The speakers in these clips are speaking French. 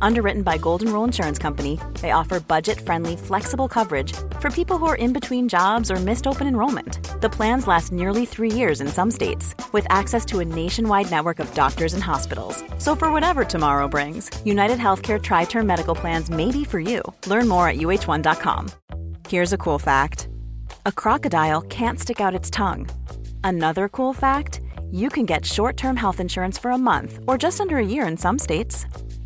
Underwritten by Golden Rule Insurance Company, they offer budget friendly, flexible coverage for people who are in between jobs or missed open enrollment. The plans last nearly three years in some states, with access to a nationwide network of doctors and hospitals. So, for whatever tomorrow brings, United Healthcare Tri Term Medical Plans may be for you. Learn more at uh1.com. Here's a cool fact a crocodile can't stick out its tongue. Another cool fact you can get short term health insurance for a month or just under a year in some states.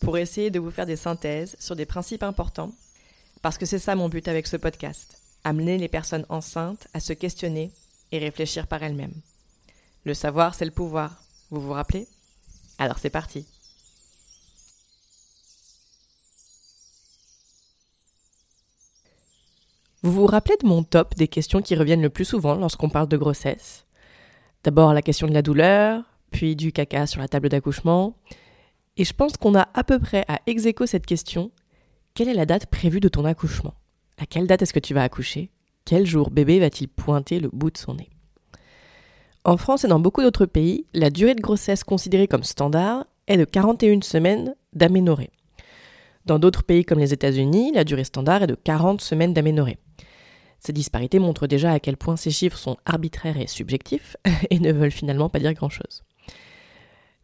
pour essayer de vous faire des synthèses sur des principes importants, parce que c'est ça mon but avec ce podcast, amener les personnes enceintes à se questionner et réfléchir par elles-mêmes. Le savoir, c'est le pouvoir, vous vous rappelez? Alors c'est parti. Vous vous rappelez de mon top des questions qui reviennent le plus souvent lorsqu'on parle de grossesse? D'abord la question de la douleur, puis du caca sur la table d'accouchement, et je pense qu'on a à peu près à ex cette question quelle est la date prévue de ton accouchement? À quelle date est-ce que tu vas accoucher? Quel jour bébé va-t-il pointer le bout de son nez? En France et dans beaucoup d'autres pays, la durée de grossesse considérée comme standard est de 41 semaines d'aménorrhée. Dans d'autres pays comme les États-Unis, la durée standard est de 40 semaines d'aménorrhée. Ces disparités montrent déjà à quel point ces chiffres sont arbitraires et subjectifs et ne veulent finalement pas dire grand-chose.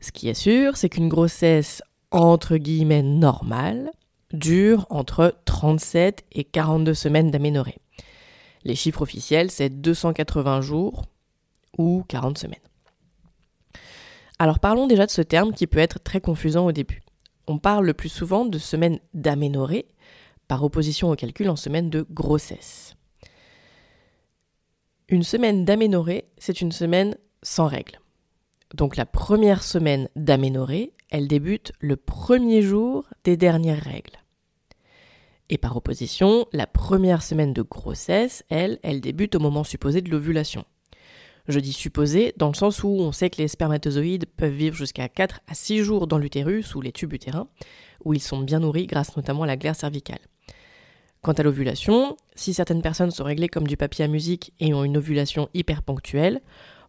Ce qui est sûr, c'est qu'une grossesse entre guillemets normale dure entre 37 et 42 semaines d'aménorrhée. Les chiffres officiels, c'est 280 jours ou 40 semaines. Alors parlons déjà de ce terme qui peut être très confusant au début. On parle le plus souvent de semaine d'aménorrhée par opposition au calcul en semaine de grossesse. Une semaine d'aménorrhée, c'est une semaine sans règles. Donc la première semaine d'aménorrhée, elle débute le premier jour des dernières règles. Et par opposition, la première semaine de grossesse, elle, elle débute au moment supposé de l'ovulation. Je dis supposé dans le sens où on sait que les spermatozoïdes peuvent vivre jusqu'à 4 à 6 jours dans l'utérus ou les tubes utérins, où ils sont bien nourris grâce notamment à la glaire cervicale. Quant à l'ovulation, si certaines personnes sont réglées comme du papier à musique et ont une ovulation hyper ponctuelle,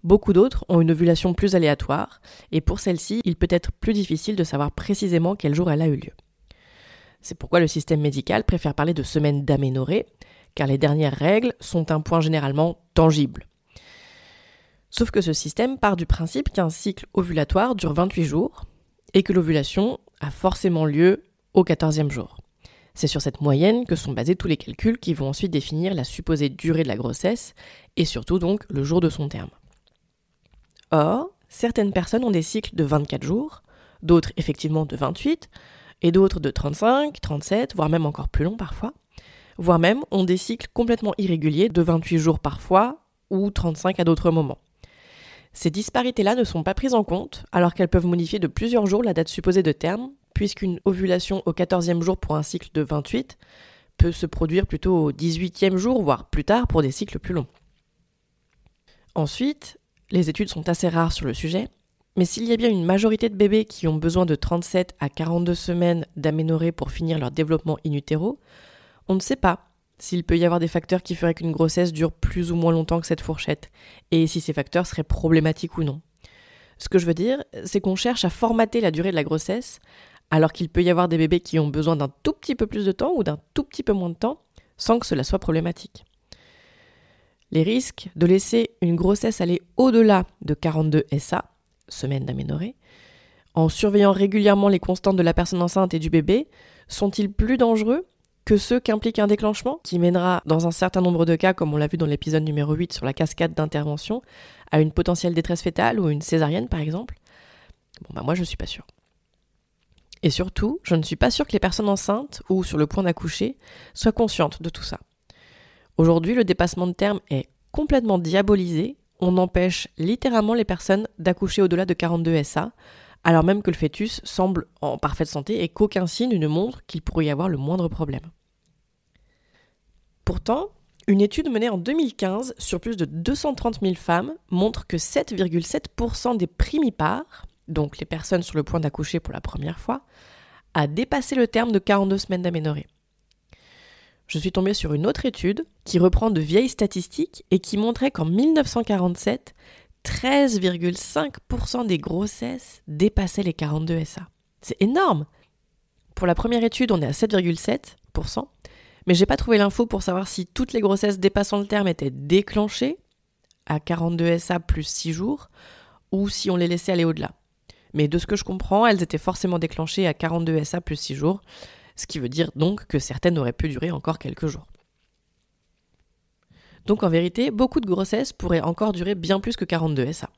Beaucoup d'autres ont une ovulation plus aléatoire, et pour celle-ci, il peut être plus difficile de savoir précisément quel jour elle a eu lieu. C'est pourquoi le système médical préfère parler de semaine d'aménorrhée, car les dernières règles sont un point généralement tangible. Sauf que ce système part du principe qu'un cycle ovulatoire dure 28 jours, et que l'ovulation a forcément lieu au 14e jour. C'est sur cette moyenne que sont basés tous les calculs qui vont ensuite définir la supposée durée de la grossesse, et surtout donc le jour de son terme. Or, certaines personnes ont des cycles de 24 jours, d'autres effectivement de 28, et d'autres de 35, 37, voire même encore plus longs parfois, voire même ont des cycles complètement irréguliers de 28 jours parfois, ou 35 à d'autres moments. Ces disparités-là ne sont pas prises en compte, alors qu'elles peuvent modifier de plusieurs jours la date supposée de terme, puisqu'une ovulation au 14e jour pour un cycle de 28 peut se produire plutôt au 18e jour, voire plus tard pour des cycles plus longs. Ensuite, les études sont assez rares sur le sujet, mais s'il y a bien une majorité de bébés qui ont besoin de 37 à 42 semaines d'aménorrhée pour finir leur développement in utero, on ne sait pas s'il peut y avoir des facteurs qui feraient qu'une grossesse dure plus ou moins longtemps que cette fourchette, et si ces facteurs seraient problématiques ou non. Ce que je veux dire, c'est qu'on cherche à formater la durée de la grossesse, alors qu'il peut y avoir des bébés qui ont besoin d'un tout petit peu plus de temps ou d'un tout petit peu moins de temps, sans que cela soit problématique. Les risques de laisser une grossesse aller au-delà de 42 SA, semaines d'aménorrhée, en surveillant régulièrement les constantes de la personne enceinte et du bébé, sont-ils plus dangereux que ceux qu'implique un déclenchement, qui mènera dans un certain nombre de cas, comme on l'a vu dans l'épisode numéro 8 sur la cascade d'intervention, à une potentielle détresse fétale ou une césarienne par exemple? Bon bah moi je suis pas sûre. Et surtout, je ne suis pas sûre que les personnes enceintes ou sur le point d'accoucher soient conscientes de tout ça. Aujourd'hui, le dépassement de terme est complètement diabolisé. On empêche littéralement les personnes d'accoucher au-delà de 42 SA, alors même que le fœtus semble en parfaite santé et qu'aucun signe ne montre qu'il pourrait y avoir le moindre problème. Pourtant, une étude menée en 2015 sur plus de 230 000 femmes montre que 7,7% des primipares, donc les personnes sur le point d'accoucher pour la première fois, a dépassé le terme de 42 semaines d'aménorrhée. Je suis tombée sur une autre étude qui reprend de vieilles statistiques et qui montrait qu'en 1947, 13,5% des grossesses dépassaient les 42 SA. C'est énorme Pour la première étude, on est à 7,7%, mais j'ai pas trouvé l'info pour savoir si toutes les grossesses dépassant le terme étaient déclenchées à 42 SA plus 6 jours, ou si on les laissait aller au-delà. Mais de ce que je comprends, elles étaient forcément déclenchées à 42 SA plus 6 jours, ce qui veut dire donc que certaines auraient pu durer encore quelques jours. Donc en vérité, beaucoup de grossesses pourraient encore durer bien plus que 42 SA.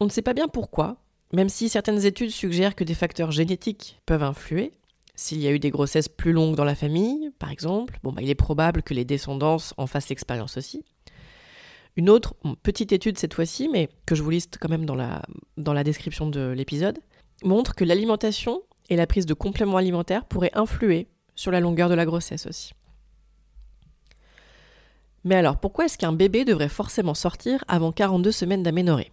On ne sait pas bien pourquoi, même si certaines études suggèrent que des facteurs génétiques peuvent influer. S'il y a eu des grossesses plus longues dans la famille, par exemple, bon, bah, il est probable que les descendants en fassent l'expérience aussi. Une autre petite étude cette fois-ci, mais que je vous liste quand même dans la description de l'épisode, montre que l'alimentation et la prise de compléments alimentaires pourraient influer sur la longueur de la grossesse aussi. Mais alors, pourquoi est-ce qu'un bébé devrait forcément sortir avant 42 semaines d'aménorrhée?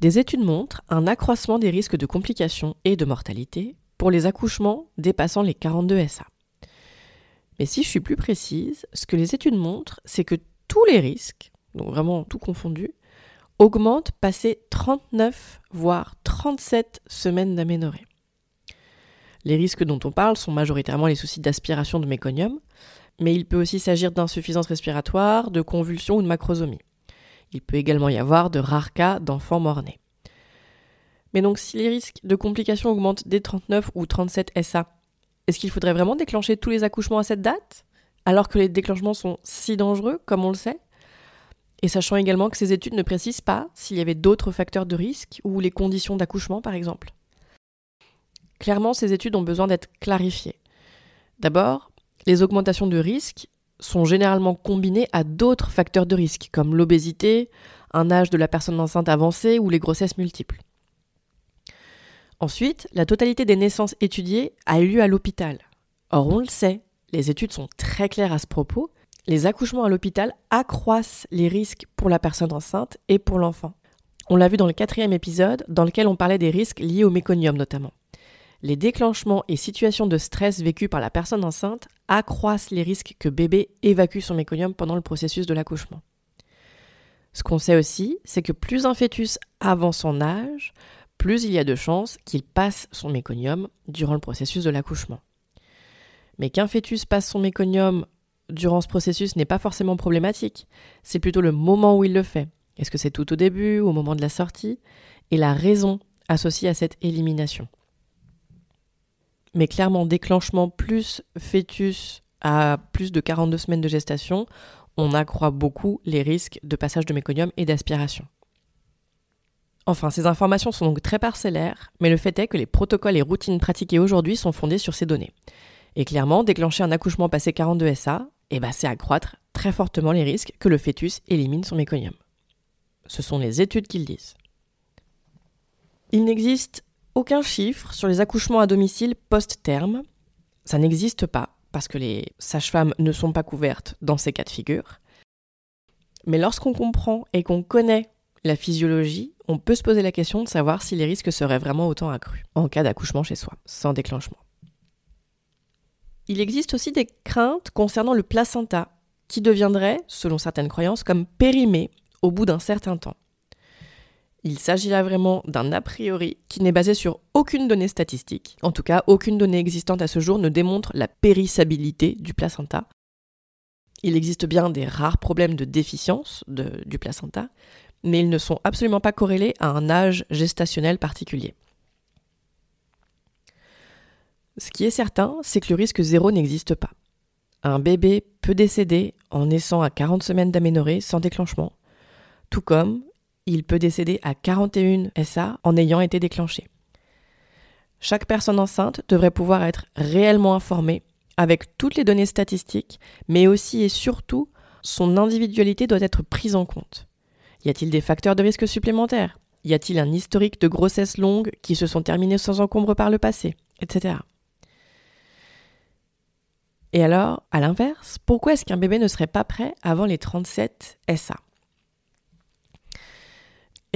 Des études montrent un accroissement des risques de complications et de mortalité pour les accouchements dépassant les 42 SA. Mais si je suis plus précise, ce que les études montrent, c'est que tous les risques, donc vraiment tout confondu, augmentent passé 39 voire 37 semaines d'aménorrhée. Les risques dont on parle sont majoritairement les soucis d'aspiration de méconium, mais il peut aussi s'agir d'insuffisance respiratoire, de convulsions ou de macrosomie. Il peut également y avoir de rares cas d'enfants morts-nés. Mais donc si les risques de complications augmentent dès 39 ou 37 SA, est-ce qu'il faudrait vraiment déclencher tous les accouchements à cette date alors que les déclenchements sont si dangereux comme on le sait? Et sachant également que ces études ne précisent pas s'il y avait d'autres facteurs de risque ou les conditions d'accouchement par exemple. Clairement, ces études ont besoin d'être clarifiées. D'abord, les augmentations de risque sont généralement combinées à d'autres facteurs de risque, comme l'obésité, un âge de la personne enceinte avancé ou les grossesses multiples. Ensuite, la totalité des naissances étudiées a eu lieu à l'hôpital. Or, on le sait, les études sont très claires à ce propos, les accouchements à l'hôpital accroissent les risques pour la personne enceinte et pour l'enfant. On l'a vu dans le quatrième épisode, dans lequel on parlait des risques liés au méconium notamment les déclenchements et situations de stress vécus par la personne enceinte accroissent les risques que bébé évacue son méconium pendant le processus de l'accouchement. Ce qu'on sait aussi, c'est que plus un fœtus avance son âge, plus il y a de chances qu'il passe son méconium durant le processus de l'accouchement. Mais qu'un fœtus passe son méconium durant ce processus n'est pas forcément problématique, c'est plutôt le moment où il le fait. Est-ce que c'est tout au début, au moment de la sortie? Et la raison associée à cette élimination mais clairement déclenchement plus fœtus à plus de 42 semaines de gestation, on accroît beaucoup les risques de passage de méconium et d'aspiration. Enfin, ces informations sont donc très parcellaires, mais le fait est que les protocoles et routines pratiqués aujourd'hui sont fondés sur ces données. Et clairement, déclencher un accouchement passé 42 SA, eh ben, c'est accroître très fortement les risques que le fœtus élimine son méconium. Ce sont les études qui le disent. Il n'existe aucun chiffre sur les accouchements à domicile post-terme. Ça n'existe pas parce que les sages-femmes ne sont pas couvertes dans ces cas de figure. Mais lorsqu'on comprend et qu'on connaît la physiologie, on peut se poser la question de savoir si les risques seraient vraiment autant accrus en cas d'accouchement chez soi, sans déclenchement. Il existe aussi des craintes concernant le placenta, qui deviendrait, selon certaines croyances, comme périmé au bout d'un certain temps. Il s'agit là vraiment d'un a priori qui n'est basé sur aucune donnée statistique. En tout cas, aucune donnée existante à ce jour ne démontre la périssabilité du placenta. Il existe bien des rares problèmes de déficience du placenta, mais ils ne sont absolument pas corrélés à un âge gestationnel particulier. Ce qui est certain, c'est que le risque zéro n'existe pas. Un bébé peut décéder en naissant à 40 semaines d'aménorrhée sans déclenchement, tout comme il peut décéder à 41 SA en ayant été déclenché. Chaque personne enceinte devrait pouvoir être réellement informée avec toutes les données statistiques, mais aussi et surtout son individualité doit être prise en compte. Y a-t-il des facteurs de risque supplémentaires? Y a-t-il un historique de grossesses longues qui se sont terminées sans encombre par le passé? Etc. Et alors, à l'inverse, pourquoi est-ce qu'un bébé ne serait pas prêt avant les 37 SA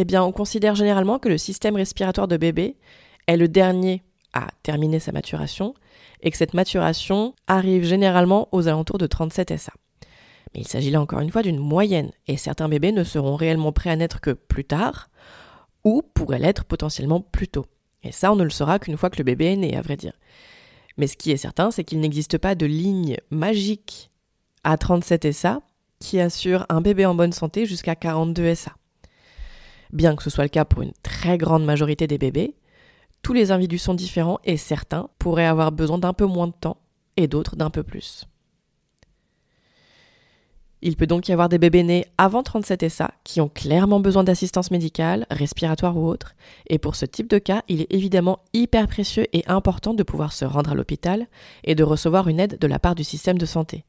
Eh bien, on considère généralement que le système respiratoire de bébé est le dernier à terminer sa maturation et que cette maturation arrive généralement aux alentours de 37 SA. Mais il s'agit là encore une fois d'une moyenne et certains bébés ne seront réellement prêts à naître que plus tard ou pourraient l'être potentiellement plus tôt. Et ça, on ne le saura qu'une fois que le bébé est né, à vrai dire. Mais ce qui est certain, c'est qu'il n'existe pas de ligne magique à 37 SA qui assure un bébé en bonne santé jusqu'à 42 SA. Bien que ce soit le cas pour une très grande majorité des bébés, tous les individus sont différents et certains pourraient avoir besoin d'un peu moins de temps et d'autres d'un peu plus. Il peut donc y avoir des bébés nés avant 37 SA qui ont clairement besoin d'assistance médicale, respiratoire ou autre, et pour ce type de cas, il est évidemment hyper précieux et important de pouvoir se rendre à l'hôpital et de recevoir une aide de la part du système de santé.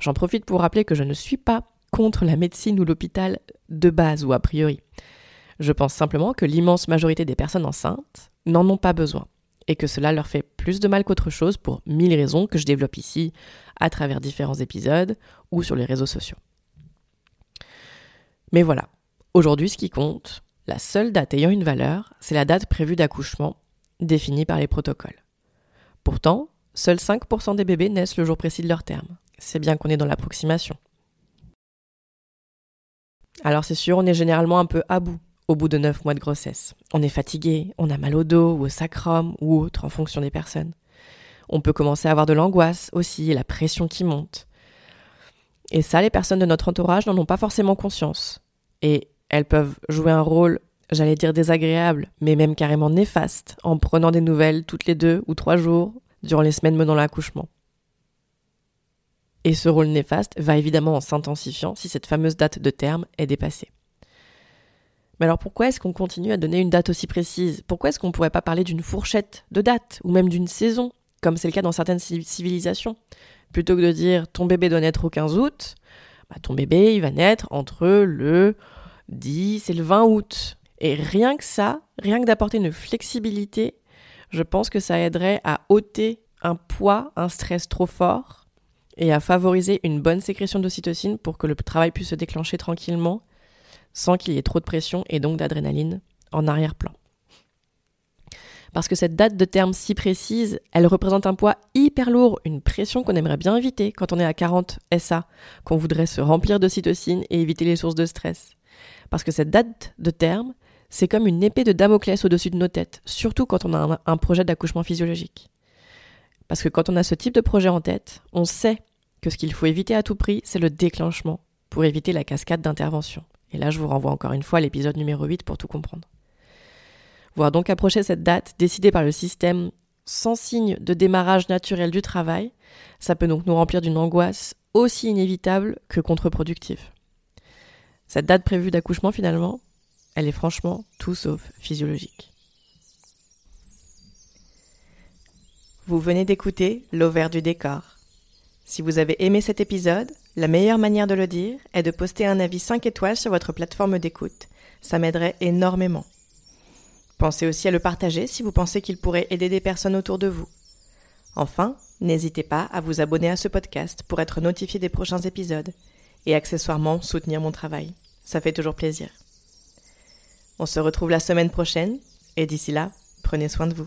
J'en profite pour rappeler que je ne suis pas contre la médecine ou l'hôpital de base ou a priori. Je pense simplement que l'immense majorité des personnes enceintes n'en ont pas besoin et que cela leur fait plus de mal qu'autre chose pour mille raisons que je développe ici à travers différents épisodes ou sur les réseaux sociaux. Mais voilà, aujourd'hui ce qui compte, la seule date ayant une valeur, c'est la date prévue d'accouchement définie par les protocoles. Pourtant, seuls 5% des bébés naissent le jour précis de leur terme. C'est bien qu'on est dans l'approximation. Alors c'est sûr, on est généralement un peu à bout au bout de 9 mois de grossesse. On est fatigué, on a mal au dos ou au sacrum ou autre en fonction des personnes. On peut commencer à avoir de l'angoisse aussi la pression qui monte. Et ça, les personnes de notre entourage n'en ont pas forcément conscience. Et elles peuvent jouer un rôle, j'allais dire désagréable, mais même carrément néfaste, en prenant des nouvelles toutes les deux ou trois jours durant les semaines menant l'accouchement. Et ce rôle néfaste va évidemment en s'intensifiant si cette fameuse date de terme est dépassée. Mais alors pourquoi est-ce qu'on continue à donner une date aussi précise? Pourquoi est-ce qu'on ne pourrait pas parler d'une fourchette de date ou même d'une saison, comme c'est le cas dans certaines civilisations? Plutôt que de dire ton bébé doit naître au 15 août, bah, ton bébé il va naître entre le 10 et le 20 août. Et rien que ça, rien que d'apporter une flexibilité, je pense que ça aiderait à ôter un poids, un stress trop fort et à favoriser une bonne sécrétion d'ocytocine pour que le travail puisse se déclencher tranquillement sans qu'il y ait trop de pression et donc d'adrénaline en arrière-plan. Parce que cette date de terme si précise, elle représente un poids hyper lourd, une pression qu'on aimerait bien éviter quand on est à 40 SA, qu'on voudrait se remplir de cytocine et éviter les sources de stress. Parce que cette date de terme, c'est comme une épée de Damoclès au-dessus de nos têtes, surtout quand on a un, projet d'accouchement physiologique. Parce que quand on a ce type de projet en tête, on sait que ce qu'il faut éviter à tout prix, c'est le déclenchement, pour éviter la cascade d'intervention. Et là, je vous renvoie encore une fois à l'épisode numéro 8 pour tout comprendre. Voir donc approcher cette date décidée par le système sans signe de démarrage naturel du travail, ça peut donc nous remplir d'une angoisse aussi inévitable que contre-productive. Cette date prévue d'accouchement, finalement, elle est franchement tout sauf physiologique. Vous venez d'écouter L'Auvert du décor. Si vous avez aimé cet épisode, la meilleure manière de le dire est de poster un avis 5 étoiles sur votre plateforme d'écoute. Ça m'aiderait énormément. Pensez aussi à le partager si vous pensez qu'il pourrait aider des personnes autour de vous. Enfin, n'hésitez pas à vous abonner à ce podcast pour être notifié des prochains épisodes. et accessoirement soutenir mon travail. Ça fait toujours plaisir. On se retrouve la semaine prochaine et d'ici là, prenez soin de vous.